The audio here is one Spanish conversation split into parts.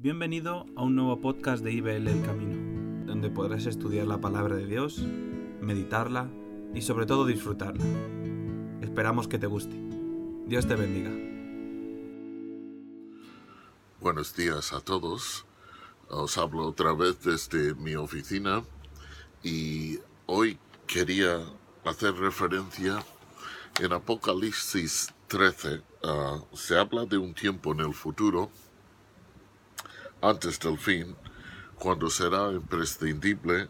Bienvenido a un nuevo podcast de IBL El Camino, donde podrás estudiar la palabra de Dios, meditarla y sobre todo disfrutarla. Esperamos que te guste. Dios te bendiga. Buenos días a todos. Os hablo otra vez desde mi oficina y hoy quería hacer referencia en Apocalipsis 13. Ah, se habla de un tiempo en el futuro antes del fin, cuando será imprescindible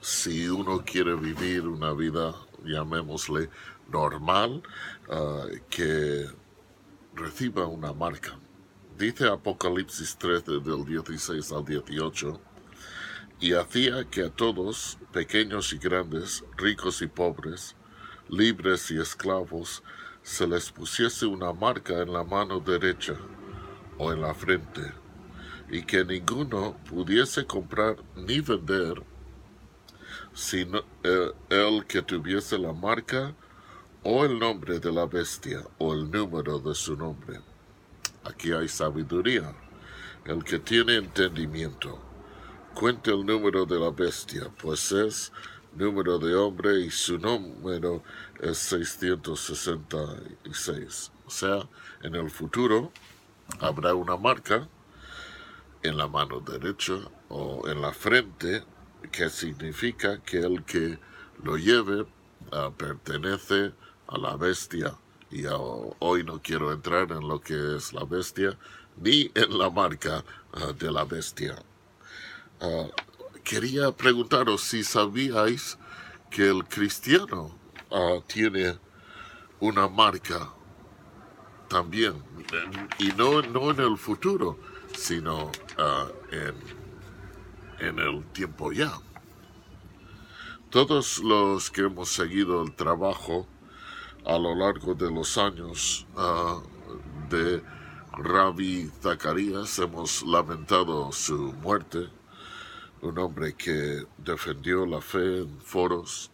si uno quiere vivir una vida, llamémosle, normal, uh, que reciba una marca. Dice Apocalipsis 13 del 16 al 18, y hacía que a todos, pequeños y grandes, ricos y pobres, libres y esclavos, se les pusiese una marca en la mano derecha o en la frente y que ninguno pudiese comprar ni vender sino eh, el, que tuviese la marca o el nombre de la bestia o el número de su nombre. Aquí hay sabiduría. El que tiene entendimiento, cuente el número de la bestia, pues es número de hombre y su número es 666. O sea, en el futuro habrá una marca en la mano derecha o en la frente, que significa que el que lo lleve ah, pertenece a la bestia. Y hoy no quiero entrar en lo que es la bestia, ni en la marca ah, de la bestia. Ah, quería preguntaros si sabíais que el cristiano tiene una marca también, y no, no en el futuro, sino ah, en, el tiempo ya. Todos los que hemos seguido el trabajo a lo largo de los años ah, de Rabbi Zacarías hemos lamentado su muerte, un hombre que defendió la fe en foros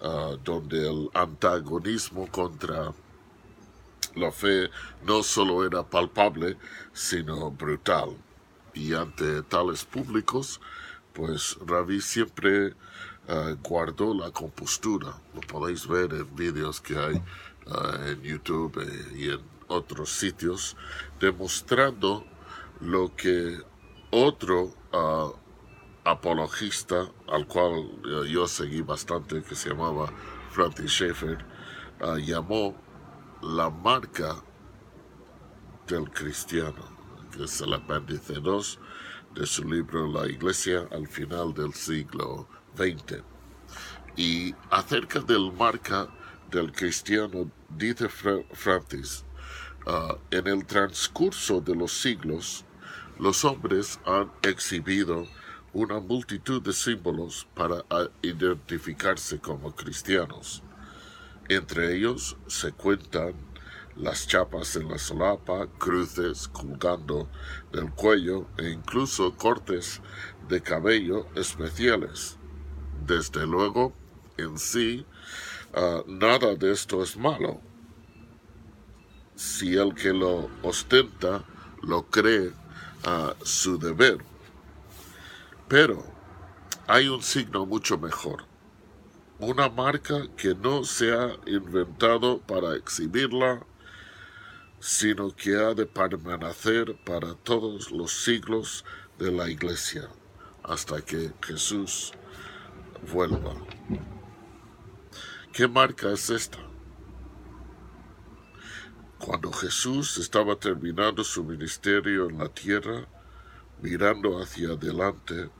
ah, donde el antagonismo contra la fe no solo era palpable, sino brutal. Y ante tales públicos, pues Ravi siempre eh, guardó la compostura. Lo podéis ver en vídeos que hay eh, en YouTube eh, y en otros sitios, demostrando lo que otro apologista, al cual yo seguí bastante, que se llamaba Francis Schaeffer, llamó la marca del cristiano, que es el apéndice 2 de su libro La Iglesia al final del siglo XX. Y acerca del marca del cristiano, dice Francis, ah, en el transcurso de los siglos, los hombres han exhibido una multitud de símbolos para identificarse como cristianos. Entre ellos se cuentan las chapas en la solapa, cruces colgando del cuello e incluso cortes de cabello especiales. Desde luego, en sí, ah, nada de esto es malo. Si el que lo ostenta lo cree a su deber. Pero hay un signo mucho mejor una marca que no se ha inventado para exhibirla, sino que ha de permanecer para todos los siglos de la iglesia, hasta que Jesús vuelva. ¿Qué marca es esta? Cuando Jesús estaba terminando su ministerio en la tierra, mirando hacia adelante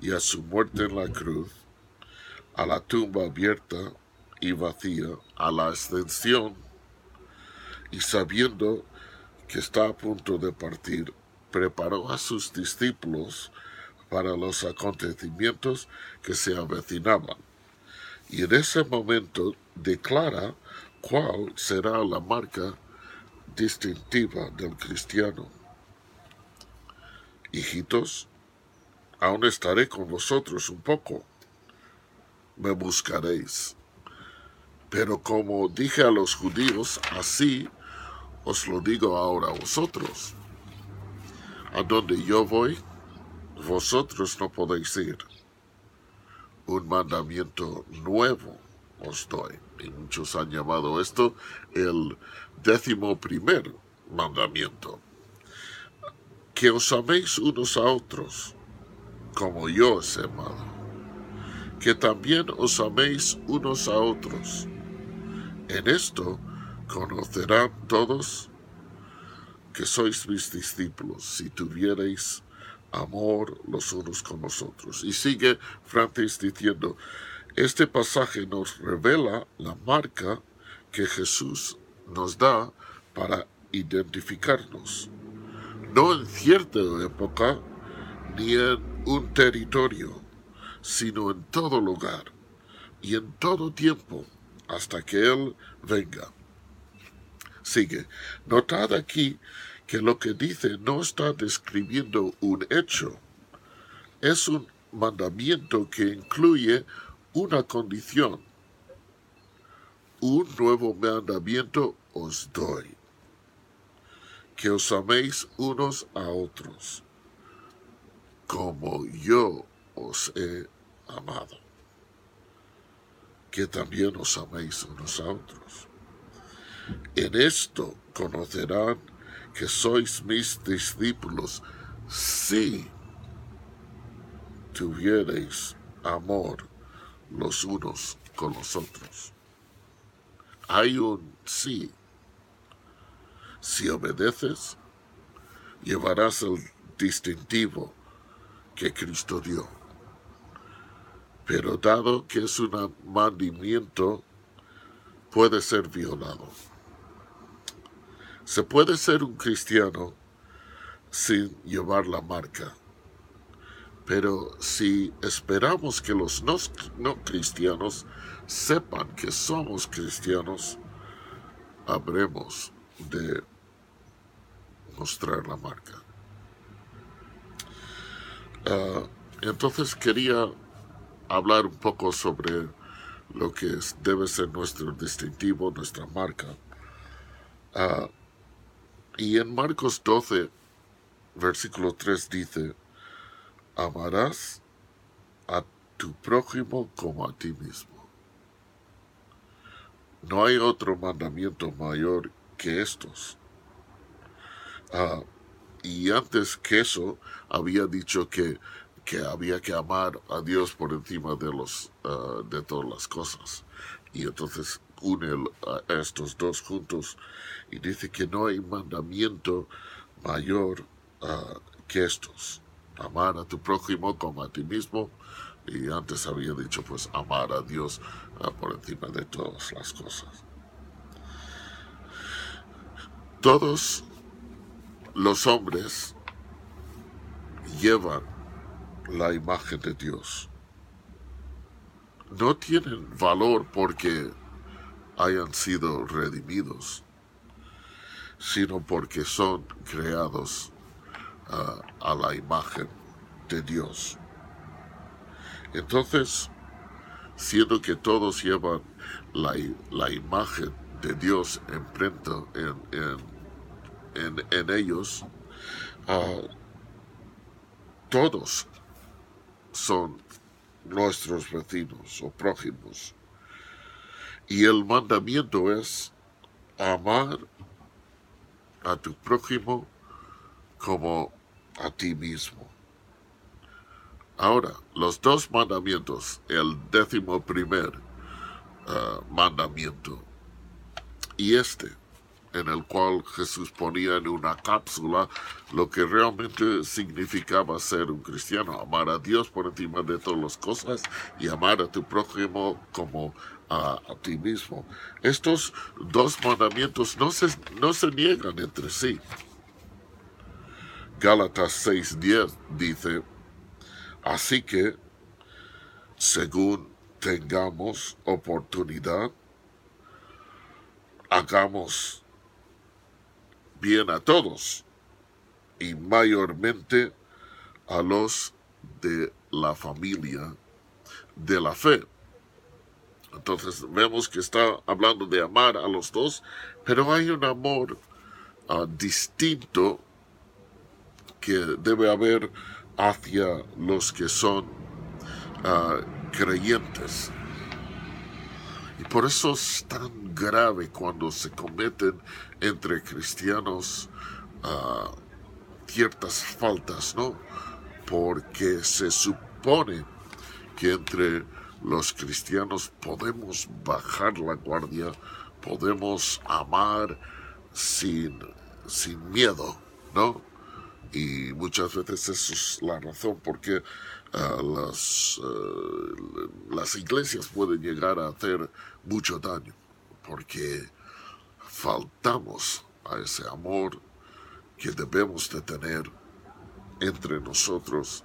y a su muerte en la cruz, a la tumba abierta y vacía, a la ascensión, y sabiendo que está a punto de partir, preparó a sus discípulos para los acontecimientos que se avecinaban. Y en ese momento declara cuál será la marca distintiva del cristiano. Hijitos, aún estaré con vosotros un poco me buscaréis. Pero como dije a los judíos, así os lo digo ahora a vosotros. a donde yo voy, vosotros no podéis ir. Un mandamiento nuevo os doy. Y muchos han llamado esto el décimo primer mandamiento. Que os améis unos a otros, como yo os he amado. Que también os améis unos a otros. En esto conocerán todos que sois mis discípulos si tuvierais amor los unos con los otros. Y sigue Francis diciendo, este pasaje nos revela la marca que Jesús nos da para identificarnos, no en cierta época ni en un territorio, sino en todo lugar y en todo tiempo hasta que Él venga. Sigue. Notad aquí que lo que dice no está describiendo un hecho, es un mandamiento que incluye una condición. Un nuevo mandamiento os doy, que os améis unos a otros, como yo os he amado, que también os améis unos a otros. En esto conocerán que sois mis discípulos si tuviereis amor los unos con los otros. Hay un sí. Si obedeces, llevarás el distintivo que Cristo dio. Pero dado que es un mandamiento, puede ser violado. Se puede ser un cristiano sin llevar la marca. Pero si esperamos que los no, cristianos sepan que somos cristianos, habremos de mostrar la marca. Ah, entonces quería hablar un poco sobre lo que debe ser nuestro distintivo, nuestra marca. Ah, y en Marcos 12, versículo 3 dice, amarás a tu prójimo como a ti mismo. No hay otro mandamiento mayor que estos. Ah, y antes que eso, había dicho que, que, había que amar a Dios por encima de, los, ah, de todas las cosas. Y entonces une a estos dos juntos y dice que no hay mandamiento mayor ah, que estos. Amar a tu prójimo como a ti mismo. Y antes había dicho pues amar a Dios ah, por encima de todas las cosas. Todos los hombres llevan la imagen de Dios. No tienen valor porque hayan sido redimidos sino porque son creados ah, a la imagen de Dios. Entonces, siendo que todos llevan la, imagen de Dios imprenta en, en, en, ellos, ah, todos son nuestros vecinos o prójimos. Y el mandamiento es amar a tu prójimo como a ti mismo. Ahora, los dos mandamientos, el décimo primer eh, mandamiento y este, en el cual Jesús ponía en una cápsula lo que realmente significaba ser un cristiano, amar a Dios por encima de todas las cosas y amar a tu prójimo como a, ti mismo. Estos dos mandamientos no se, no se niegan entre sí. Gálatas 6:10 dice, así que, según tengamos oportunidad, hagamos bien a todos y mayormente a los de la familia de la fe. Entonces vemos que está hablando de amar a los dos, pero hay un amor ah, distinto que debe haber hacia los que son ah, creyentes. Y por eso es tan grave cuando se cometen entre cristianos ah, ciertas faltas, ¿no? Porque se supone que entre los cristianos podemos bajar la guardia, podemos amar sin, sin miedo, ¿no? Y muchas veces eso es la razón por las, ah, las iglesias pueden llegar a hacer mucho daño, porque faltamos a ese amor que debemos de tener entre nosotros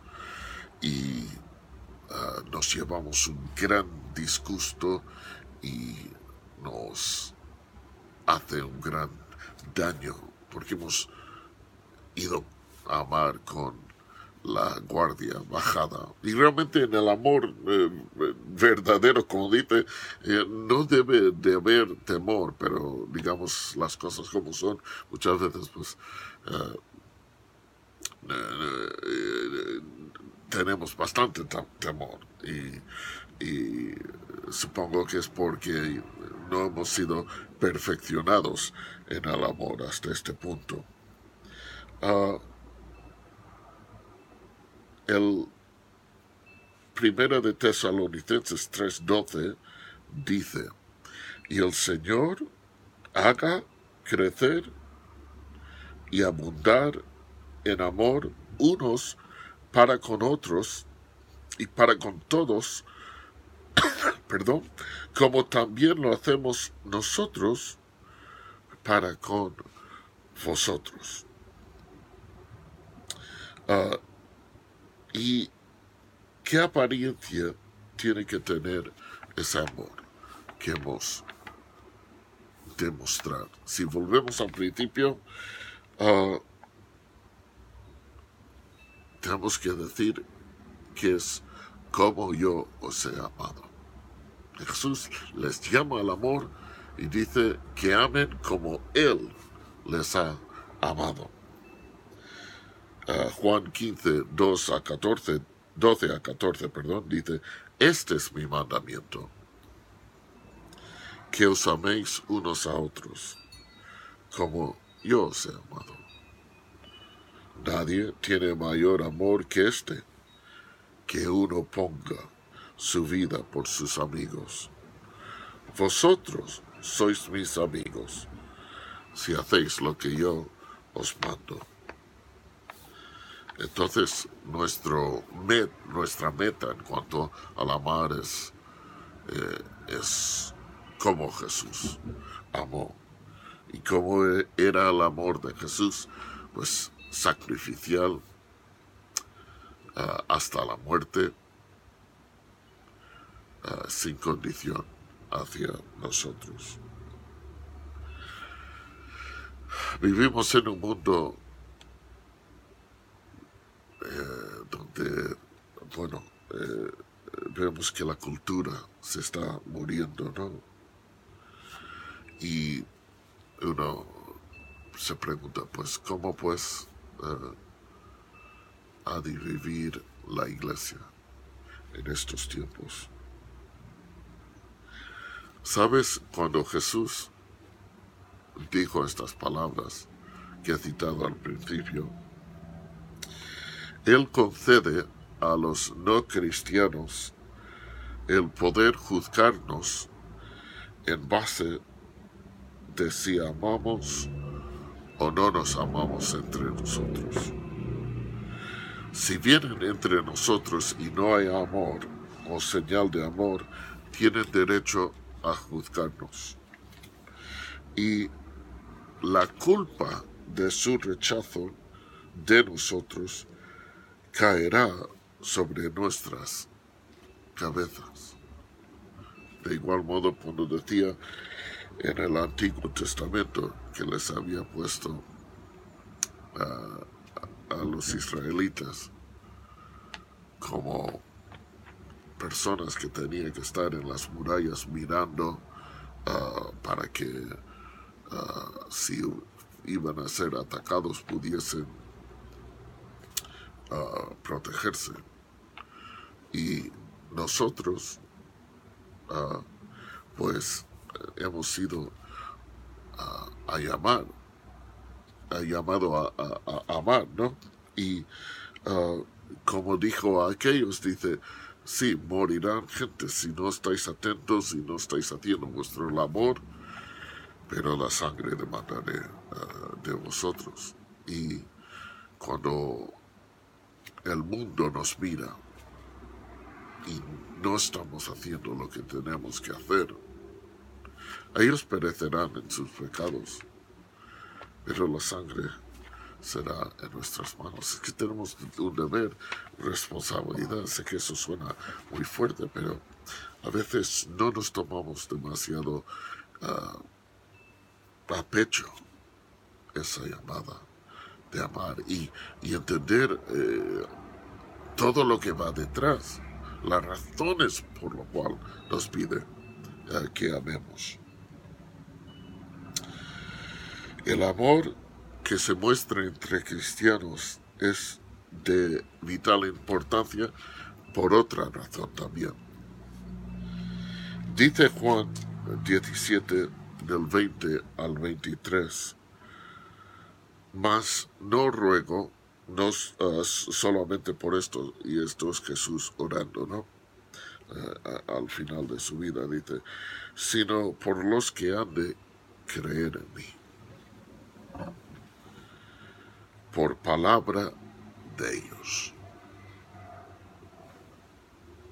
y ah, nos llevamos un gran disgusto y nos hace un gran daño porque hemos ido amar con la guardia bajada. Y realmente en el amor eh, verdadero, como dice, eh, no debe de haber temor, pero digamos las cosas como son, muchas veces pues eh, tenemos bastante temor y, supongo que es porque no hemos sido perfeccionados en el amor hasta este punto. Ah, el Primera de Tesalonicenses 3:12 dice, y el Señor haga crecer y abundar en amor unos para con otros y para con todos, perdón, como también lo hacemos nosotros para con vosotros. Ah, ¿Y qué apariencia tiene que tener ese amor que hemos demostrado? Si volvemos al principio, ah, tenemos que decir que es como yo os he amado. Jesús les llama al amor y dice que amen como Él les ha amado. Juan 15, 2 a 14, 12 a 14, perdón, dice, este es mi mandamiento, que os améis unos a otros, como yo os he amado. Nadie tiene mayor amor que este, que uno ponga su vida por sus amigos. Vosotros sois mis amigos, si hacéis lo que yo os mando. Entonces, nuestro nuestra meta en cuanto al amar es, eh, es como Jesús amó. Y como era el amor de Jesús, pues sacrificial ah, hasta la muerte, ah, sin condición hacia nosotros. Vivimos en un mundo eh, donde, bueno, eh, vemos que la cultura se está muriendo, ¿no? Y uno se pregunta, pues, ¿cómo pues eh, ha de vivir la iglesia en estos tiempos? ¿Sabes cuando Jesús dijo estas palabras que he citado al principio? Él concede a los no cristianos el poder juzgarnos en base de si amamos o no nos amamos entre nosotros. Si vienen entre nosotros y no hay amor o señal de amor, tienen derecho a juzgarnos. Y la culpa de su rechazo de nosotros caerá sobre nuestras cabezas. De igual modo, cuando decía en el Antiguo Testamento que les había puesto a, los israelitas como personas que tenían que estar en las murallas mirando ah, para que ah, si iban a ser atacados pudiesen protegerse. Y nosotros, ah, pues, hemos sido ah, a llamar, ha llamado a, amar, ¿no? Y ah, como dijo a aquellos, dice, sí, morirán gente si no estáis atentos y no estáis haciendo vuestro labor, pero la sangre demandaré de vosotros. Y cuando el mundo nos mira y no estamos haciendo lo que tenemos que hacer, ellos perecerán en sus pecados, pero la sangre será en nuestras manos. Es que tenemos un deber, responsabilidad. Sé que eso suena muy fuerte, pero a veces no nos tomamos demasiado ah, a pecho esa llamada de amar y, entender eh, todo lo que va detrás, las razones por lo cual nos pide eh, que amemos. El amor que se muestra entre cristianos es de vital importancia por otra razón también. Dice Juan 17 del 20 al 23, mas no ruego, no ah, solamente por esto, y esto es Jesús orando, ¿no? Ah, al final de su vida, dice, sino por los que han de creer en mí. Por palabra de ellos.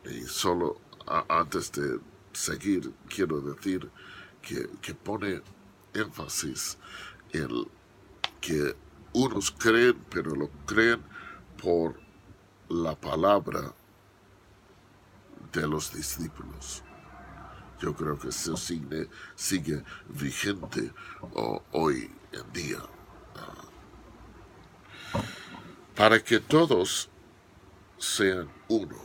Y solo antes de seguir, quiero decir que, que pone énfasis en que unos creen, pero lo creen por la palabra de los discípulos. Yo creo que eso sigue, vigente hoy en día. Para que todos sean uno,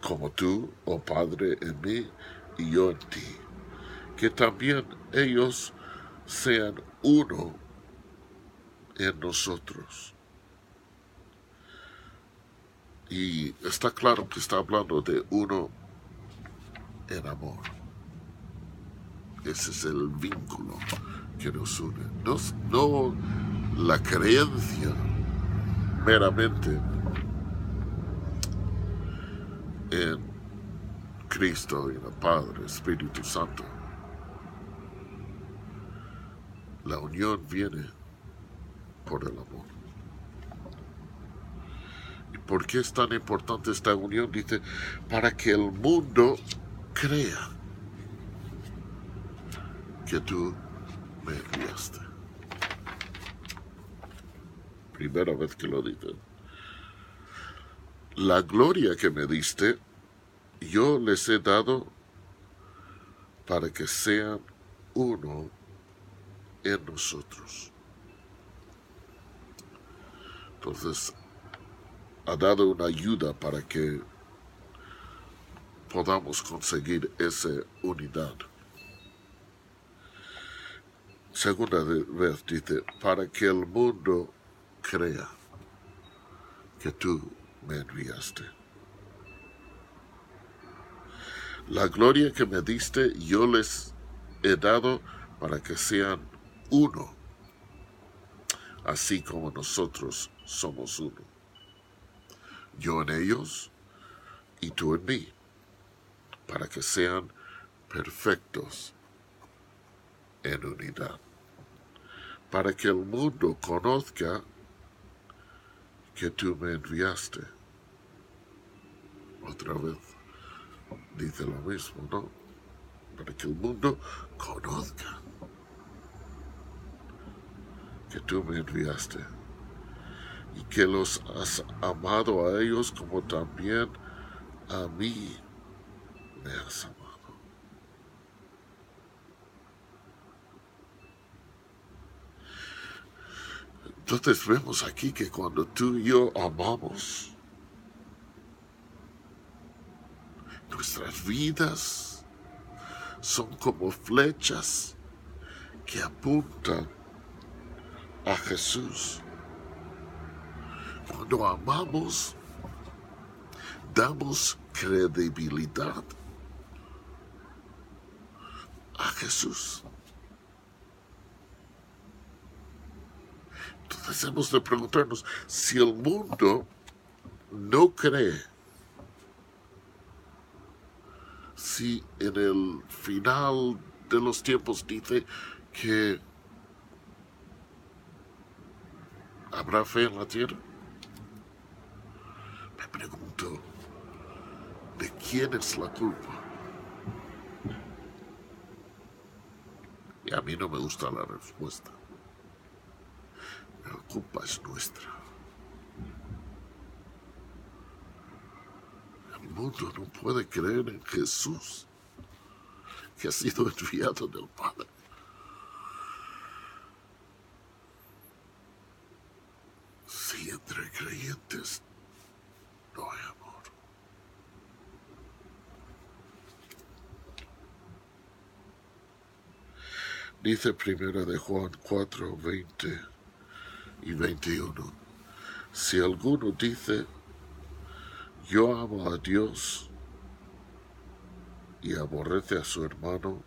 como tú, oh Padre, en mí y yo en ti, que también ellos sean uno en nosotros. Y está claro que está hablando de uno en amor. Ese es el vínculo que nos une. No, no la creencia meramente en Cristo y el Padre, Espíritu Santo La unión viene por el amor. ¿Y por qué es tan importante esta unión? Dice, para que el mundo crea que tú me enviaste. Primera vez que lo dice. La gloria que me diste, yo les he dado para que sean uno en nosotros. Entonces, ha dado una ayuda para que podamos conseguir esa unidad. Segunda vez dice, para que el mundo crea que tú me enviaste. La gloria que me diste yo les he dado para que sean uno, así como nosotros somos uno. Yo en ellos y tú en mí, para que sean perfectos en unidad, para que el mundo conozca que tú me enviaste. Otra vez dice lo mismo, ¿no? Para que el mundo conozca tú me enviaste y que los has amado a ellos como también a mí me has amado. Entonces vemos aquí que cuando tú y yo amamos, nuestras vidas son como flechas que apuntan a Jesús. Cuando amamos, damos credibilidad a Jesús. Entonces hemos de preguntarnos si el mundo no cree, si en el final de los tiempos dice que habrá fe en la tierra. Me pregunto, ¿de quién es la culpa? Y a mí no me gusta la respuesta. La culpa es nuestra. El mundo no puede creer en Jesús, que ha sido enviado del Padre. Si entre creyentes no hay amor. Dice primera de Juan 4, 20 y 21. Si alguno dice, yo amo a Dios y aborrece a su hermano,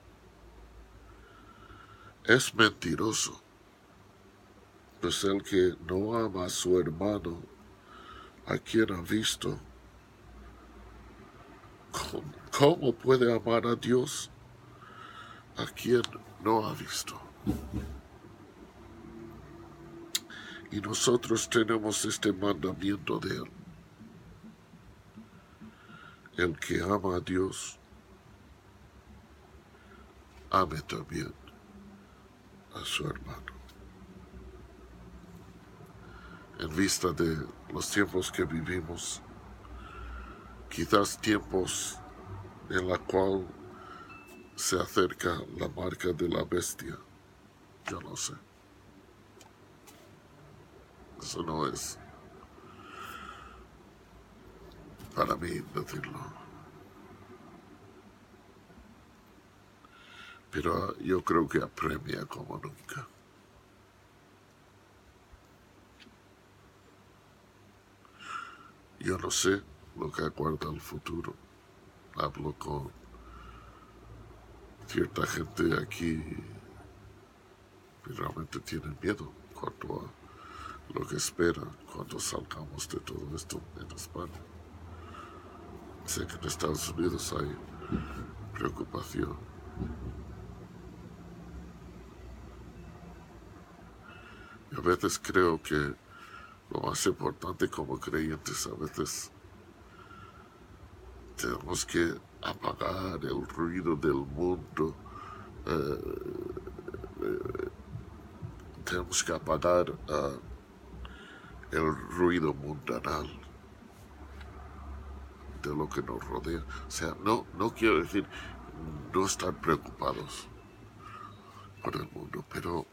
es mentiroso. Pues el que no ama a su hermano, a quien ha visto, ¿cómo, puede amar a Dios a quien no ha visto? Y nosotros tenemos este mandamiento de Él. El que ama a Dios, ame también a su hermano. En vista de los tiempos que vivimos, quizás tiempos en la cual se acerca la marca de la bestia, yo no sé. Eso no es para mí decirlo. Pero yo creo que apremia como nunca. Yo no sé lo que aguarda el futuro. Hablo con cierta gente aquí que realmente tienen miedo cuanto a lo que espera cuando salgamos de todo esto en España. Sé que en Estados Unidos hay preocupación. Y a veces creo que lo más importante como creyentes a veces tenemos que apagar el ruido del mundo. eh, eh, tenemos que apagar ah, el ruido mundanal de lo que nos rodea. O sea, no, no quiero decir no estar preocupados por el mundo, pero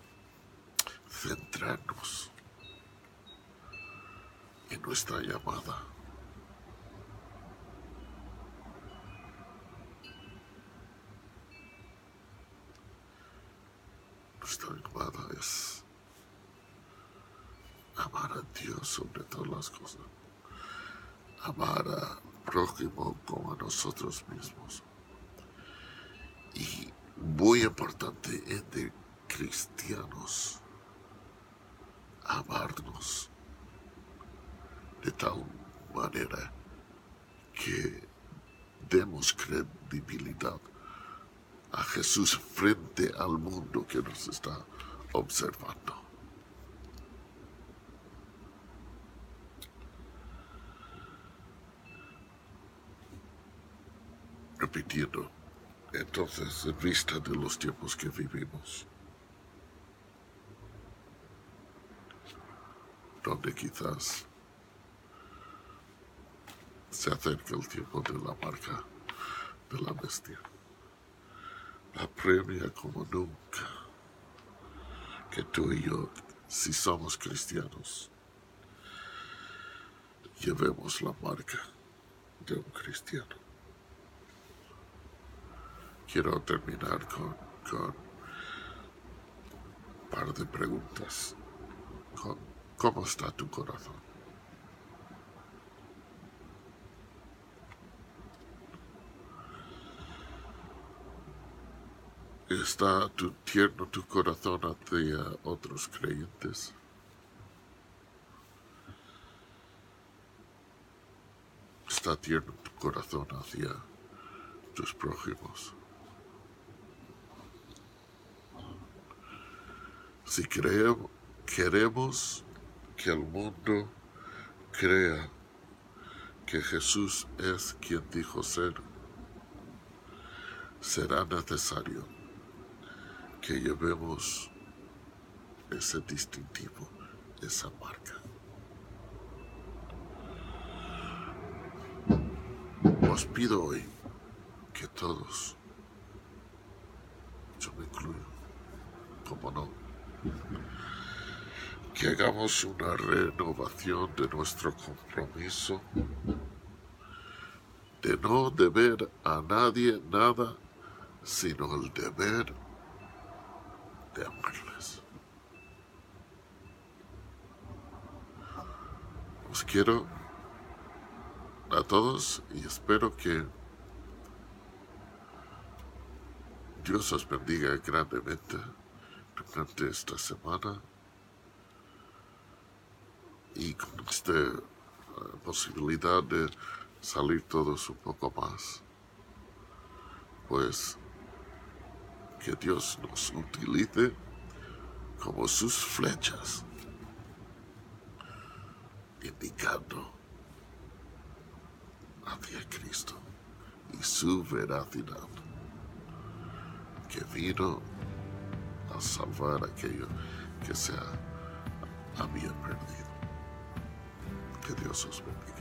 centrarnos en nuestra llamada. Nuestra llamada es amar a Dios sobre todas las cosas, amar al prójimo como a nosotros mismos. Y muy importante entre cristianos, amarnos de tal manera que demos credibilidad a Jesús frente al mundo que nos está observando. Repitiendo, entonces, en vista de los tiempos que vivimos, donde quizás se acerca el tiempo de la marca de la bestia. Apremia como nunca que tú y yo, si somos cristianos, llevemos la marca de un cristiano. Quiero terminar con, con un par de preguntas. ¿Cómo está tu corazón? ¿Está tu tierno tu corazón hacia otros creyentes? ¿Está tierno tu corazón hacia tus prójimos? Si creemos, queremos que el mundo crea que Jesús es quien dijo ser, será necesario que llevemos ese distintivo, esa marca. Os pido hoy que todos, yo me incluyo, como no, que hagamos una renovación de nuestro compromiso de no deber a nadie nada, sino el deber de amarles. Os quiero a todos y espero que Dios os bendiga grandemente durante esta semana y con esta eh, posibilidad de salir todos un poco más. Pues que Dios nos utilice como sus flechas, indicando hacia Cristo y su veracidad, que vino a salvar aquello que se había perdido. Que Dios os bendiga.